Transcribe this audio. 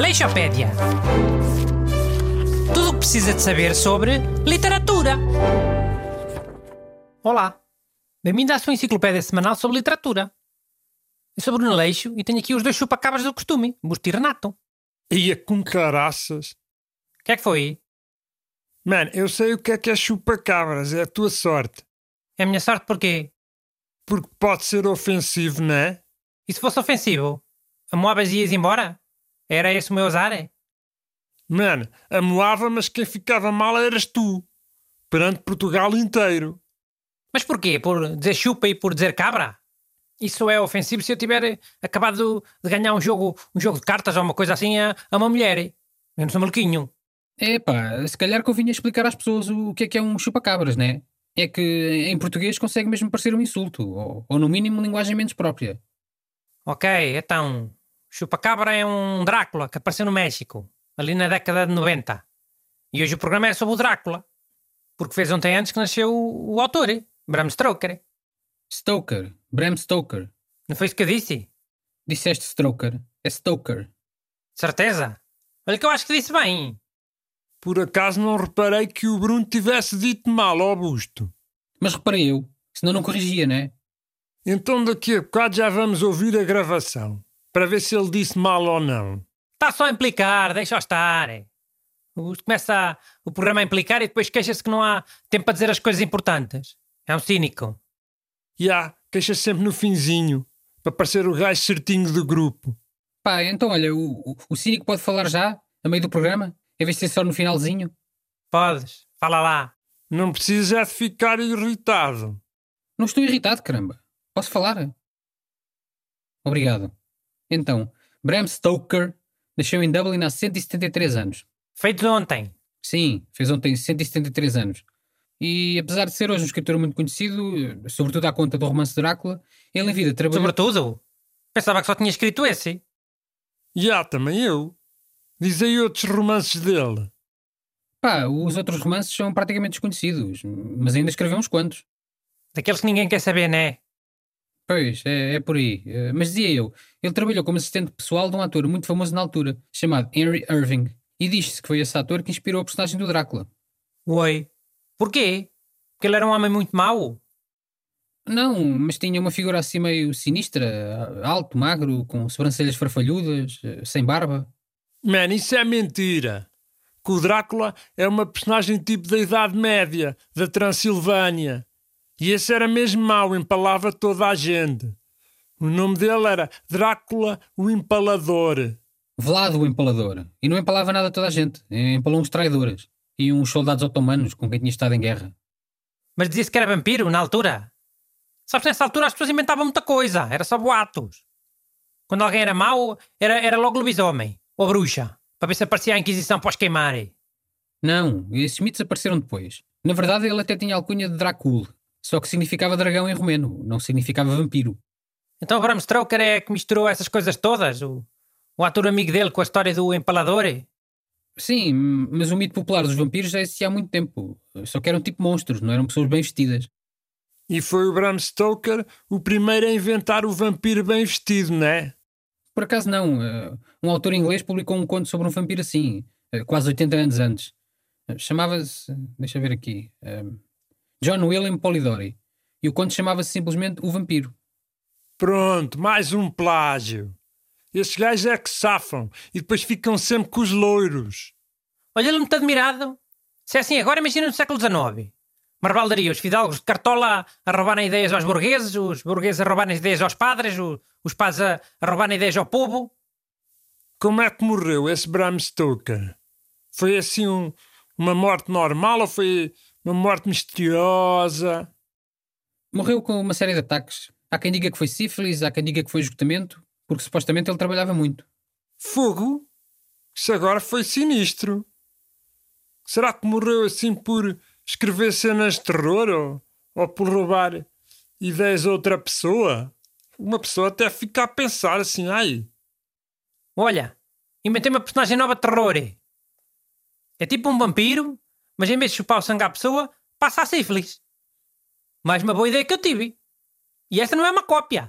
Aleixopédia. Tudo o que precisa de saber sobre literatura. Olá, bem-vindo à sua enciclopédia semanal sobre literatura. Eu sou Bruno Aleixo e tenho aqui os dois chupacabras do costume, Busto e Renato. Ia com caraças. O que é que foi? Mano, eu sei o que é que é chupa-cabras, é a tua sorte. É a minha sorte porquê? Porque pode ser ofensivo, não é? E se fosse ofensivo? Amoavas e ias embora? Era esse o meu azar? é? Mano, amoava, mas quem ficava mal eras tu. Perante Portugal inteiro. Mas porquê? Por dizer chupa e por dizer cabra? Isso é ofensivo se eu tiver acabado de ganhar um jogo, um jogo de cartas ou uma coisa assim a, a uma mulher. Eu não sou maluquinho. Epá, se calhar convinha explicar às pessoas o que é que é um chupa-cabras, né? É que em português consegue mesmo parecer um insulto, ou, ou no mínimo linguagem menos própria. Ok, então. Chupacabra é um Drácula que apareceu no México, ali na década de 90. E hoje o programa é sobre o Drácula. Porque fez ontem antes que nasceu o, o autor, Bram Stoker. Stoker, Bram Stoker. Não foi isso que eu disse? Disseste Stoker, é Stoker. Certeza? Olha que eu acho que disse bem. Por acaso não reparei que o Bruno tivesse dito mal ao busto. Mas reparei eu, senão não corrigia, né? Então daqui a bocado já vamos ouvir a gravação. Para ver se ele disse mal ou não. Está só a implicar, deixa-o estar. O- Começa o programa a implicar e depois queixa-se que não há tempo para dizer as coisas importantes. É um cínico. Já, queixa sempre no finzinho. Para parecer o gajo certinho do grupo. Pá, então olha, o, o, o cínico pode falar já, a meio do programa, em vez de ser só no finalzinho. Podes, fala lá. Não precisa é de ficar irritado. Não estou irritado, caramba. Posso falar? Obrigado. Então, Bram Stoker nasceu em Dublin há 173 anos. Feito de ontem. Sim, fez ontem 173 anos. E apesar de ser hoje um escritor muito conhecido, sobretudo à conta do romance de Drácula, ele em vida trabalhou... Sobretudo. Pensava que só tinha escrito esse. Já, também eu. Diz aí outros romances dele. Pá, os outros romances são praticamente desconhecidos, mas ainda escreveu uns quantos. Daqueles que ninguém quer saber, né? Pois, é, é por aí. Eh, Mas dizia eu, ele trabalhou como assistente pessoal de um ator muito famoso na altura, chamado Henry Irving, e diz-se que foi esse ator que inspirou a personagem do Drácula. Oi. Porquê? Porque ele era um homem muito mau? Não, mas tinha uma figura assim meio sinistra, alto, magro, com sobrancelhas farfalhudas, eh, sem barba. Man, isso é mentira. Que o Drácula é uma personagem tipo da Idade Média, da Transilvânia. E esse era mesmo mau, empalava toda a gente. O nome dele era Drácula o Empalador. Vlado o Empalador. E não empalava nada a toda a gente. Empalou uns traidores. E uns soldados otomanos com quem tinha estado em guerra. Mas dizia-se que era vampiro na altura. Sabes, nessa altura as pessoas inventavam muita coisa. Era só boatos. Quando alguém era mau, era, era logo lobisomem. Ou bruxa. Para ver se aparecia a Inquisição para os queimarem. Não, esses mitos apareceram depois. Na verdade, ele até tinha a alcunha de Dracul. Só que significava dragão em romeno, não significava vampiro. Então o Bram Stoker é que misturou essas coisas todas? O, o ator amigo dele com a história do empalador? Sim, mas o mito popular dos vampiros já existia há muito tempo. Só que eram tipo monstros, não eram pessoas bem vestidas. E foi o Bram Stoker o primeiro a inventar o vampiro bem vestido, não é? Por acaso não. eh, Um autor inglês publicou um conto sobre um vampiro assim, eh, quase 80 anos antes. Eh, Chamava-se. Deixa eu ver aqui. eh, John William Polidori. E o conto chamava-se simplesmente O Vampiro. Pronto, mais um plágio. Esses gajos é que safam e depois ficam sempre com os loiros. Olha, ele muito admirado. Se é assim agora, imagina no século XIX. Uma rebaldaria, os fidalgos de cartola a roubarem ideias aos burgueses, os burgueses a roubarem ideias aos padres, os padres a, a roubarem ideias ao povo. Como é que morreu esse Bram Stoker? Foi assim um- uma morte normal ou foi uma morte misteriosa? Morreu com uma série de ataques. Há quem diga que foi sífilis, há quem diga que foi esgotamento, porque supostamente ele trabalhava muito. Fogo? Isso agora foi sinistro. Será que morreu assim por escrever cenas de terror ou, ou por roubar ideias a outra pessoa? Uma pessoa até fica a pensar assim, ai, Olha, inventei uma personagem nova de terror. É tipo um vampiro, mas em vez de chupar o sangue à pessoa, passa a sífilis. Mais uma boa ideia que eu tive. E esta não é uma cópia.